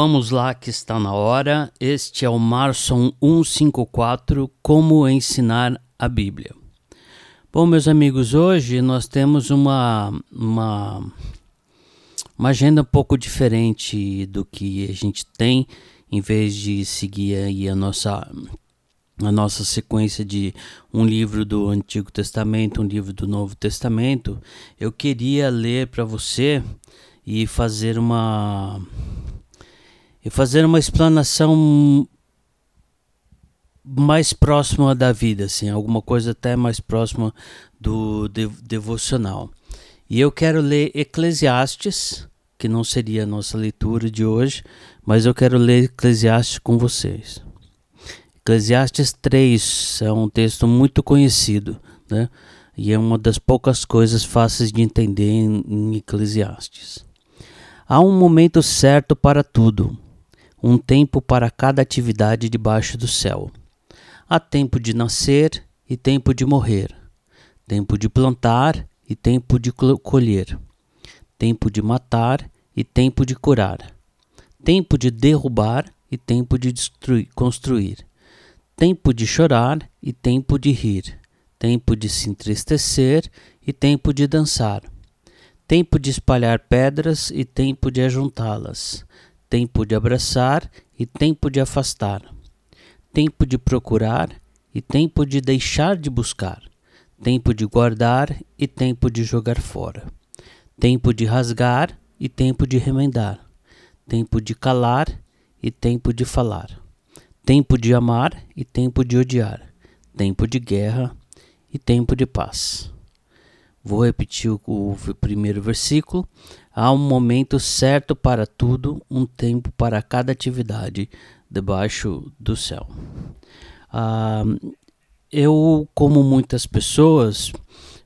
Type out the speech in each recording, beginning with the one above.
Vamos lá que está na hora. Este é o Marson 154, Como ensinar a Bíblia. Bom, meus amigos, hoje nós temos uma, uma, uma agenda um pouco diferente do que a gente tem, em vez de seguir aí a nossa a nossa sequência de um livro do Antigo Testamento, um livro do Novo Testamento, eu queria ler para você e fazer uma e fazer uma explanação mais próxima da vida, assim, alguma coisa até mais próxima do devocional. E eu quero ler Eclesiastes, que não seria a nossa leitura de hoje, mas eu quero ler Eclesiastes com vocês. Eclesiastes 3 é um texto muito conhecido, né? E é uma das poucas coisas fáceis de entender em, Eclesiastes. Há um momento certo para tudo um tempo para cada atividade debaixo do céu. Há tempo de nascer e tempo de morrer, tempo de plantar e tempo de colher, tempo de matar e tempo de curar, tempo de derrubar e tempo de destruir, construir, tempo de chorar e tempo de rir, tempo de se entristecer e tempo de dançar, tempo de espalhar pedras e tempo de ajuntá-las tempo de abraçar e tempo de afastar, tempo de procurar e tempo de deixar de buscar, tempo de guardar e tempo de jogar fora, tempo de rasgar e tempo de remendar, tempo de calar e tempo de falar, tempo de amar e tempo de odiar, tempo de guerra e tempo de paz. Vou repetir o, o primeiro versículo. Há um momento certo para tudo, um tempo para cada atividade debaixo do céu. Ah, eu, como muitas pessoas,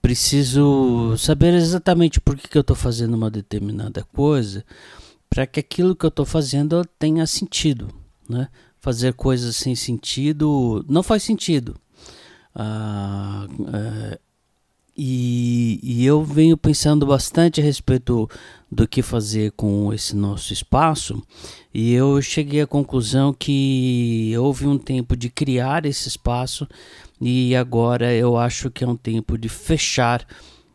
preciso saber exatamente por que, que eu estou fazendo uma determinada coisa, para que aquilo que eu estou fazendo tenha sentido. Né? Fazer coisas sem sentido não faz sentido. Ah, é, e, e, eu venho pensando bastante a respeito do que fazer com esse nosso espaço, e eu cheguei à conclusão que houve um tempo de criar esse espaço, e agora eu acho que é um tempo de fechar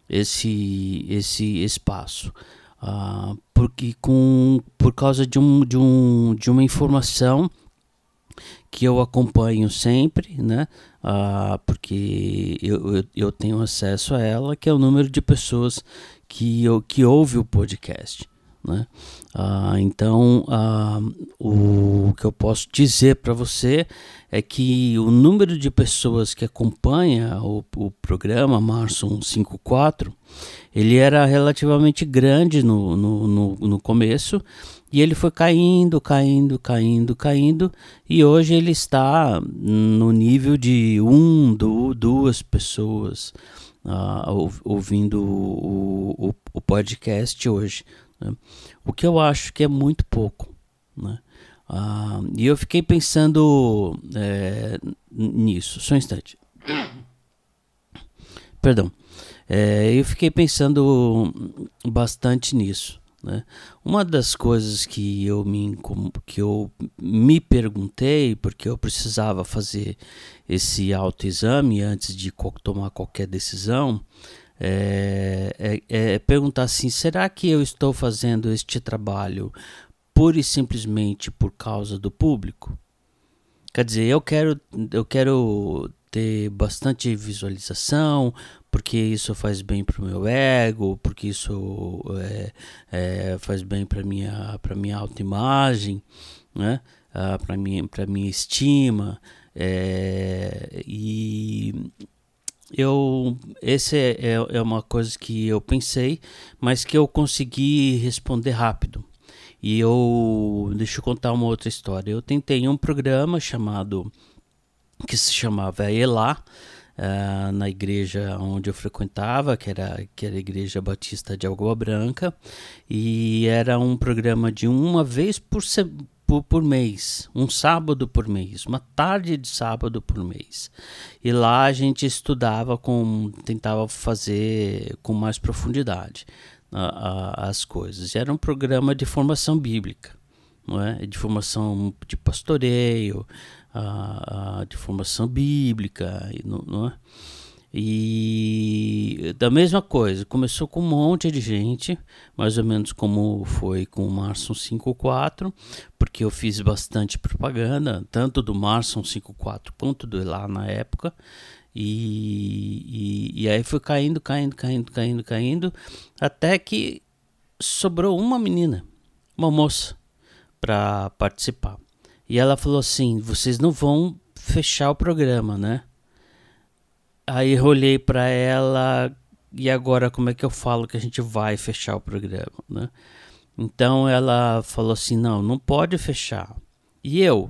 esse, esse espaço. Uh, porque com, por causa de, um, de, um, de uma informação que eu acompanho sempre, né? Ah, porque eu, eu, eu, tenho acesso a ela, que é o número de pessoas que, eu, que ouve o podcast. Né? Ah, então, ah, o que eu posso dizer para você é que o número de pessoas que acompanha o, o programa Março 154 ele era relativamente grande no, no, no, no começo e ele foi caindo, caindo, caindo, caindo, e hoje ele está no nível de um, do, duas pessoas uh, ouvindo o, o, o, podcast hoje. Né? O que eu acho que é muito pouco. Né? Uh, e eu fiquei pensando é, nisso, só um instante. Perdão. É, eu fiquei pensando bastante nisso. Né? Uma das coisas que eu, me, que eu me perguntei, porque eu precisava fazer esse autoexame antes de tomar qualquer decisão, é, é, é perguntar assim: será que eu estou fazendo este trabalho pura e simplesmente por causa do público? Quer dizer, eu quero, eu quero ter bastante visualização, porque isso faz bem para o meu ego, porque isso é, é, faz bem para minha para minha autoimagem, né? Ah, para minha para minha estima é, e eu esse é, é, é uma coisa que eu pensei, mas que eu consegui responder rápido. E eu deixa eu contar uma outra história. Eu tentei um programa chamado que se chamava Elá, uh, na igreja onde eu frequentava, que era, que era a Igreja Batista de Algoa Branca, e era um programa de uma vez por, por, por mês, um sábado por mês, uma tarde de sábado por mês. E lá a gente estudava com, tentava fazer com mais profundidade uh, uh, as coisas. Era um programa de formação bíblica. não é? De formação de pastoreio, a, a, de formação bíblica, não, não é? E da mesma coisa, começou com um monte de gente, mais ou menos como foi com o Marson 54, porque eu fiz bastante propaganda, tanto do Marson 54 quanto do lá na época. E, e, e, aí foi caindo, caindo, caindo, caindo, caindo, até que sobrou uma menina, uma moça, para participar. E ela falou assim: vocês não vão fechar o programa, né? Aí eu olhei para ela e agora como é que eu falo que a gente vai fechar o programa, né? Então ela falou assim: "Não, não pode fechar". E eu?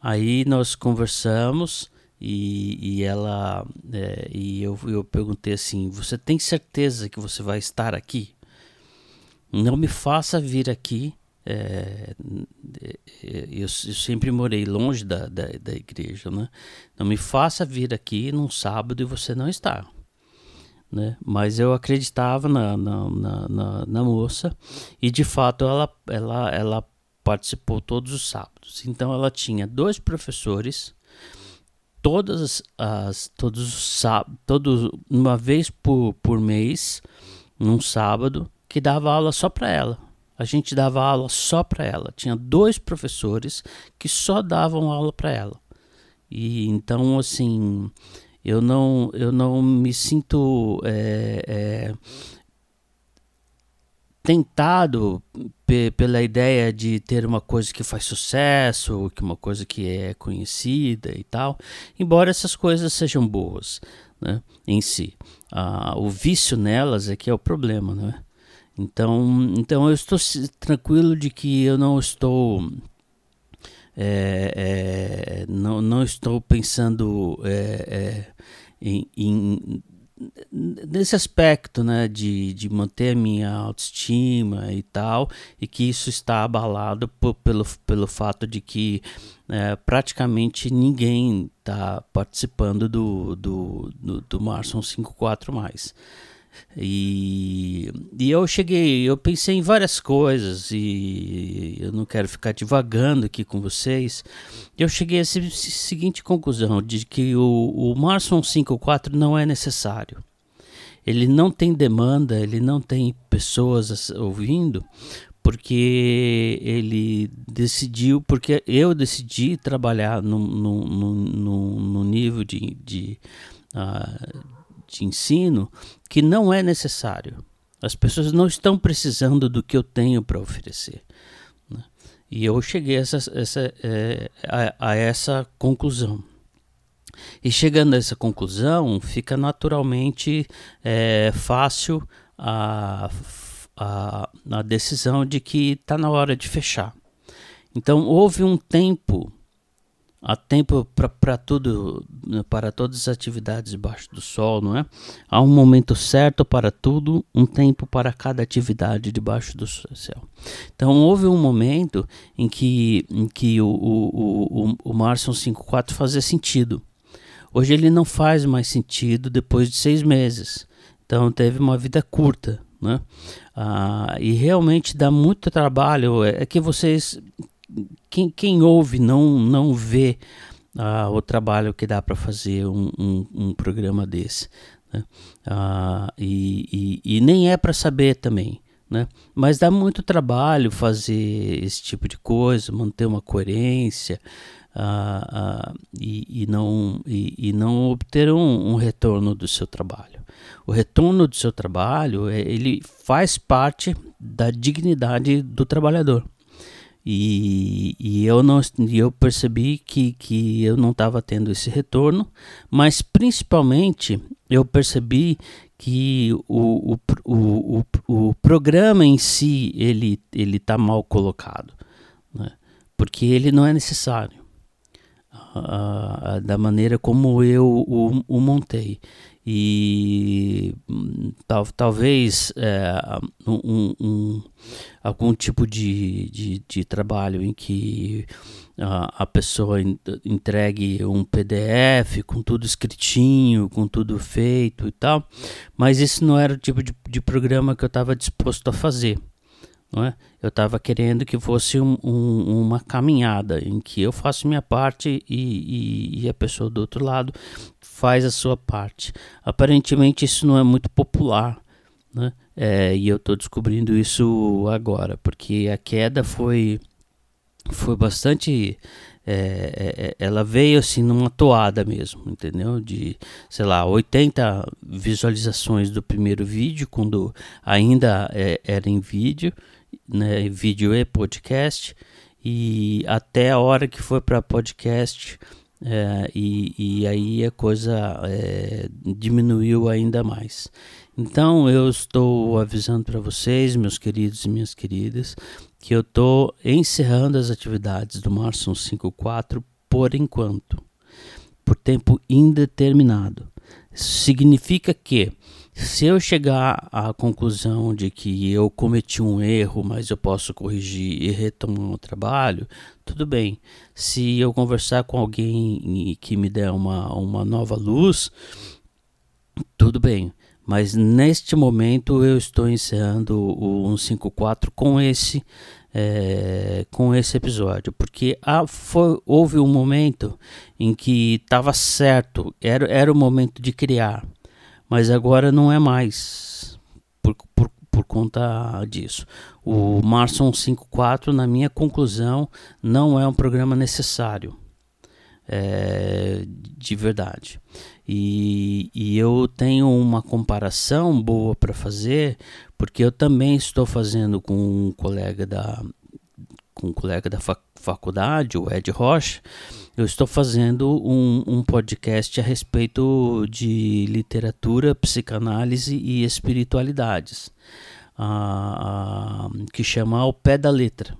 Aí nós conversamos e, e ela é, e eu, eu perguntei assim: "Você tem certeza que você vai estar aqui? Não me faça vir aqui é, eu, eu, sempre morei longe da, da, da, igreja, né? Não me faça vir aqui num sábado e você não estar. Né? Mas eu acreditava na, na, na, na, moça e de fato ela, ela, ela participou todos os sábados. Então ela tinha dois professores, todas as todos os todos uma vez por, por mês, num sábado, que dava aula só para ela a gente dava aula só para ela. Tinha dois professores que só davam aula para ela. E então, assim, eu não, eu não me sinto é, é, tentado pela ideia de ter uma coisa que faz sucesso, que uma coisa que é conhecida e tal, embora essas coisas sejam boas né, em si. Ah, o vício nelas é que é o problema, né? Então, então eu estou tranquilo de que eu não estou é, é, não, não estou pensando é, é em, em, nesse aspecto né, de, de manter a minha autoestima e tal, e que isso está abalado por, pelo, pelo fato de que é, praticamente ninguém está participando do, do, do, do Marson 54 mais. E, e eu cheguei, eu pensei em várias coisas e eu não quero ficar divagando aqui com vocês. Eu cheguei a essa seguinte conclusão: de que o, o Marson 54 não é necessário. Ele não tem demanda, ele não tem pessoas ouvindo, porque ele decidiu, porque eu decidi trabalhar no, no, no, no nível de, de uh, de ensino que não é necessário. As pessoas não estão precisando do que eu tenho para oferecer. Né? E eu cheguei a essa, essa, é, a, a essa conclusão. E chegando a essa conclusão, fica naturalmente é, fácil a, a, a decisão de que está na hora de fechar. Então houve um tempo Há tempo para tudo, para todas as atividades debaixo do sol, não é? Há um momento certo para tudo, um tempo para cada atividade debaixo do céu. Então houve um momento em que, em que o, o, o, o Marson 5.4 fazia sentido. Hoje ele não faz mais sentido depois de seis meses. Então teve uma vida curta, né? Ah, e realmente dá muito trabalho. É, é que vocês quem, quem ouve não, não vê uh, o trabalho que dá para fazer um, um, um, programa desse. Né? Uh, e, e, e, nem é para saber também. Né? Mas dá muito trabalho fazer esse tipo de coisa, manter uma coerência uh, e, e, não, e, não obter um, um retorno do seu trabalho. O retorno do seu trabalho é, ele faz parte da dignidade do trabalhador. E, e eu não eu percebi que, que eu não estava tendo esse retorno, mas principalmente eu percebi que o, o, o, o, o programa em si ele ele está mal colocado, né? porque ele não é necessário uh, da maneira como eu o, o montei e tal, talvez é, um, um, algum tipo de, de, de, trabalho em que a, a pessoa entregue um PDF com tudo escritinho, com tudo feito e tal, mas esse não era o tipo de, de programa que eu estava disposto a fazer. Não é? Eu estava querendo que fosse um, um, uma caminhada em que eu faço minha parte e, e, e, a pessoa do outro lado faz a sua parte. Aparentemente isso não é muito popular, né? É, e eu estou descobrindo isso agora, porque a queda foi foi bastante é, é, é, ela veio assim numa toada mesmo, entendeu? De, sei lá, 80 visualizações do primeiro vídeo, quando ainda é, era em vídeo, né? Vídeo e podcast, e até a hora que foi para podcast, é, e, e aí a coisa é, diminuiu ainda mais. Então eu estou avisando para vocês, meus queridos e minhas queridas, que eu estou encerrando as atividades do Marson 54 por enquanto, por tempo indeterminado. Significa que se eu chegar à conclusão de que eu cometi um erro, mas eu posso corrigir e retomar o trabalho, tudo bem. Se eu conversar com alguém que me der uma, uma nova luz, tudo bem. Mas neste momento eu estou encerrando o 154 com esse é, com esse episódio, porque ah, foi, houve um momento em que estava certo, era, era o momento de criar, mas agora não é mais por, por, por conta disso. O Marson 54, na minha conclusão, não é um programa necessário. É, de verdade. E, e, eu tenho uma comparação boa para fazer, porque eu também estou fazendo com um colega da, com um colega da faculdade, o Ed Rocha, eu estou fazendo um, um podcast a respeito de literatura, psicanálise e espiritualidades, que chama Ao Pé da Letra.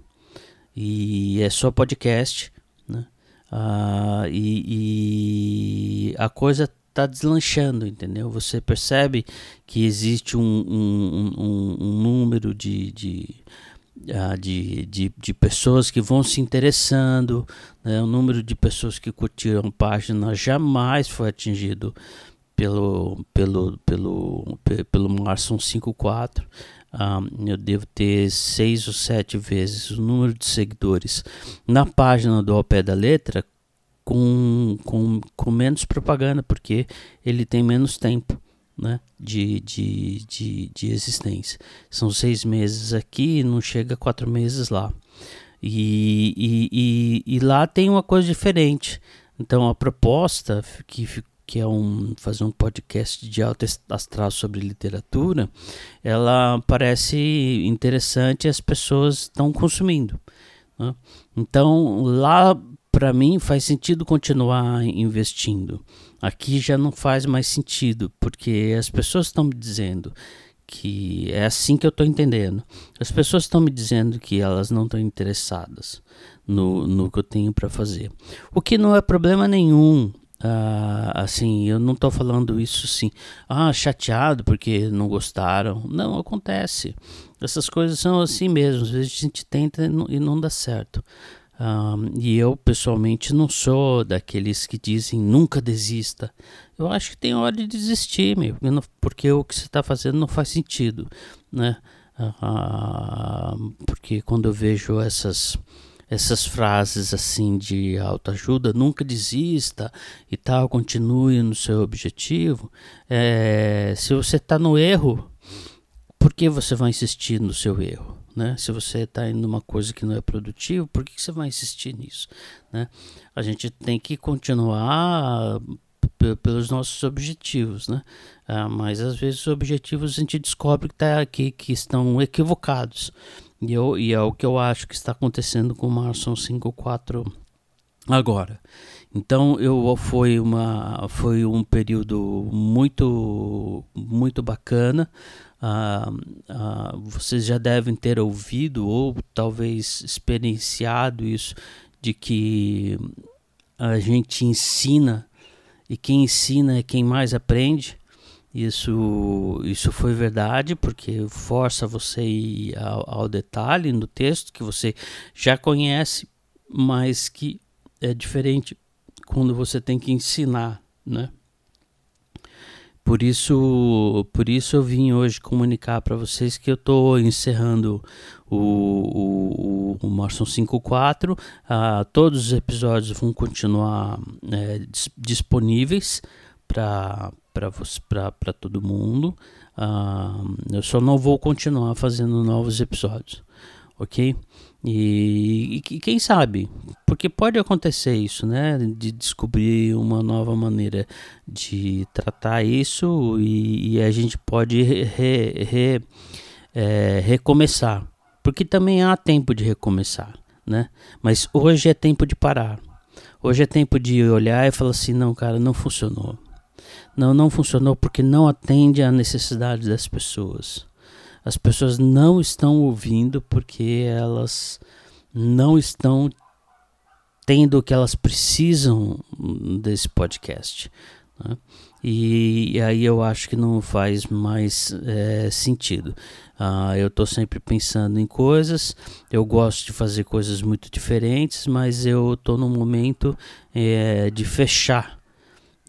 E é só podcast, né? e, e a coisa está deslanchando, entendeu? Você percebe que existe um, um, um, um número de, de ah, de, de, de, pessoas que vão se interessando, né? o número de pessoas que curtiram página jamais foi atingido pelo pelo pelo pelo Marson 54. Um, eu devo ter seis ou sete vezes o número de seguidores na página do Ao Pé da Letra com, com, com menos propaganda, porque ele tem menos tempo né, de, de, de, de existência. São seis meses aqui, não chega a quatro meses lá. E, e, e, e, lá tem uma coisa diferente. Então a proposta que, que é um, fazer um podcast de alto astral sobre literatura, ela parece interessante e as pessoas estão consumindo. Né? Então lá para mim faz sentido continuar investindo. Aqui já não faz mais sentido, porque as pessoas estão me dizendo que é assim que eu estou entendendo. As pessoas estão me dizendo que elas não estão interessadas no, no que eu tenho para fazer. O que não é problema nenhum. Ah, assim, eu não estou falando isso assim, ah, chateado porque não gostaram. Não, acontece. Essas coisas são assim mesmo. Às vezes a gente tenta e não, e não dá certo. Um, e eu pessoalmente não sou daqueles que dizem nunca desista. Eu acho que tem hora de desistir, meu, porque, o que você está fazendo não faz sentido, né? Uh, porque quando eu vejo essas essas frases assim de autoajuda, nunca desista e tal, continue no seu objetivo. É, se você está no erro, por que você vai insistir no seu erro? Né? Se você está indo numa coisa que não é produtiva, por que, que você vai insistir nisso? Né? A gente tem que continuar pelos nossos objetivos, né? Ah, mas às vezes os objetivos a gente descobre que, tá, que, que estão equivocados. E, eu, e é o que eu acho que está acontecendo com o Marson 54 agora. Então eu foi uma foi um período muito muito bacana ah, ah, vocês já devem ter ouvido ou talvez experienciado isso de que a gente ensina e quem ensina é quem mais aprende. Isso, isso foi verdade porque força você ir ao, ao detalhe no texto que você já conhece, mas que é diferente quando você tem que ensinar, né? Por isso, por isso eu vim hoje comunicar para vocês que eu estou encerrando o, o, o, Marson 54. Uh, todos os episódios vão continuar é, disponíveis para todo mundo. Uh, eu só não vou continuar fazendo novos episódios, ok? E, e, quem sabe, porque pode acontecer isso, né? De descobrir uma nova maneira de tratar isso e, e a gente pode re, re, é, recomeçar, porque também há tempo de recomeçar, né? Mas hoje é tempo de parar. Hoje é tempo de olhar e falar assim: não, cara, não funcionou. Não, não funcionou porque não atende à necessidade das pessoas. As pessoas não estão ouvindo porque elas não estão tendo o que elas precisam desse podcast. Né? E, aí eu acho que não faz mais é, sentido. Uh, eu estou sempre pensando em coisas, eu gosto de fazer coisas muito diferentes, mas eu estou no momento é, de fechar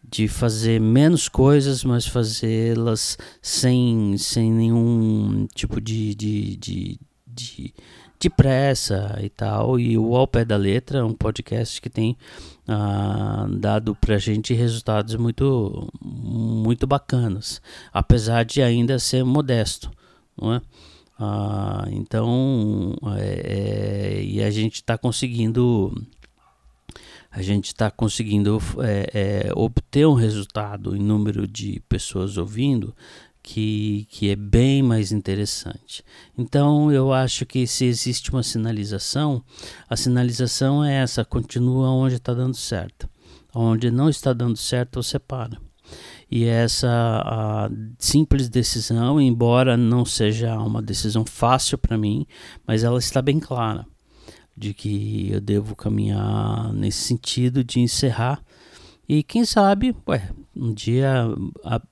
de fazer menos coisas, mas fazê-las sem, sem nenhum tipo de, de, de, de, de pressa e tal. E o Ao Pé da Letra é um podcast que tem ah, dado pra gente resultados muito, muito bacanas, apesar de ainda ser modesto, não é? Ah, então, é, é, e a gente está conseguindo a gente está conseguindo é, é, obter um resultado em número de pessoas ouvindo que, que é bem mais interessante. Então eu acho que se existe uma sinalização, a sinalização é essa: continua onde está dando certo. Onde não está dando certo, você para. E essa simples decisão, embora não seja uma decisão fácil para mim, mas ela está bem clara de que eu devo caminhar nesse sentido de encerrar e quem sabe, ué, um dia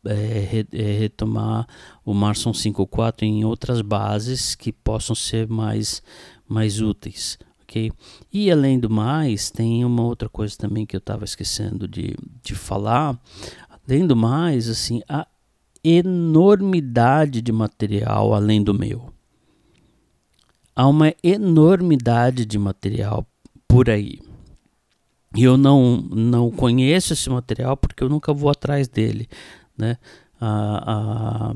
é, é, retomar o Marson 5.4 em outras bases que possam ser mais, mais úteis, ok? E além do mais, tem uma outra coisa também que eu estava esquecendo de, de falar. Além do mais, assim, a enormidade de material além do meu há uma enormidade de material por aí. E eu não, não conheço esse material porque eu nunca vou atrás dele, né? Ah, ah,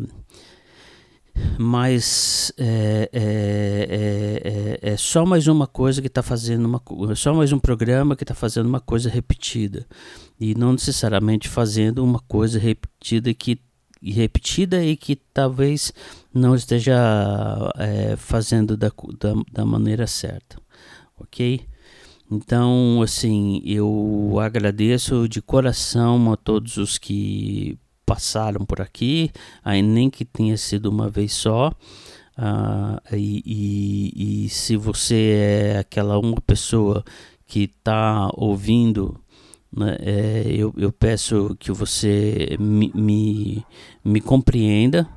mas é, é, é, é, só mais uma coisa que está fazendo uma só mais um programa que está fazendo uma coisa repetida e não necessariamente fazendo uma coisa repetida que e repetida e que talvez não esteja é, fazendo da, da, da, maneira certa, ok? Então, assim, eu agradeço de coração a todos os que passaram por aqui, aí nem que tenha sido uma vez só. Uh, e, e, e se você é aquela uma pessoa que está ouvindo né? É, eu, eu peço que você me, me, me compreenda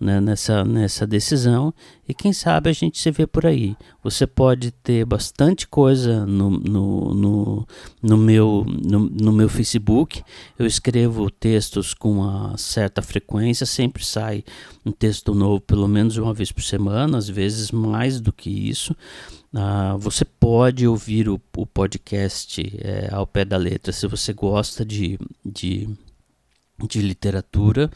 né, nessa, nessa decisão e quem sabe a gente se vê por aí. Você pode ter bastante coisa no, no, no, no, meu, no, no meu Facebook. Eu escrevo textos com uma certa frequência, sempre sai um texto novo pelo menos uma vez por semana, às vezes mais do que isso. Uh, você pode ouvir o, o podcast é, ao pé da letra se você gosta de, de, de literatura.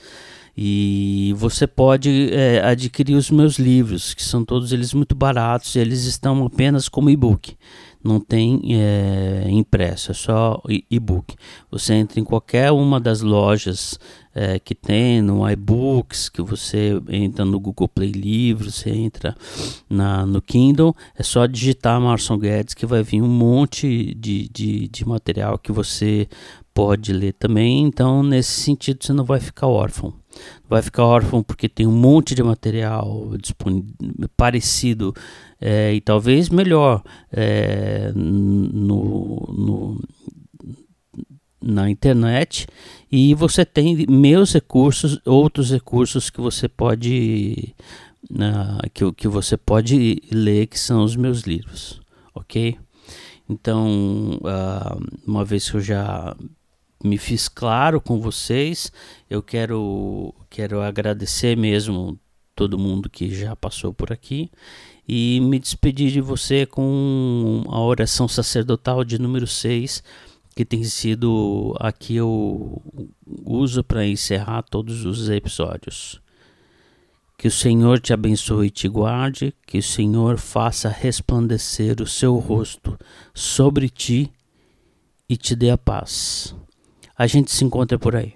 E você pode é, adquirir os meus livros, que são todos eles muito baratos, e eles estão apenas como e-book. Não tem é, impresso, é só e-book. Você entra em qualquer uma das lojas é, que tem no iBooks, que você entra no Google Play Livros, você entra na, no Kindle, é só digitar Marson Guedes que vai vir um monte de, de, de material que você pode ler também. Então, nesse sentido, você não vai ficar órfão vai ficar órfão porque tem um monte de material parecido é, e talvez melhor é, no, no, na internet e você tem meus recursos, outros recursos que você pode uh, que, que você pode ler que são os meus livros, ok? Então, uh, uma vez que eu já me fiz claro com vocês. Eu quero, quero agradecer mesmo todo mundo que já passou por aqui e me despedir de você com a oração sacerdotal de número 6, que tem sido aqui eu uso para encerrar todos os episódios. Que o Senhor te abençoe e te guarde, que o Senhor faça resplandecer o seu rosto sobre ti e te dê a paz. A gente se encontra por aí.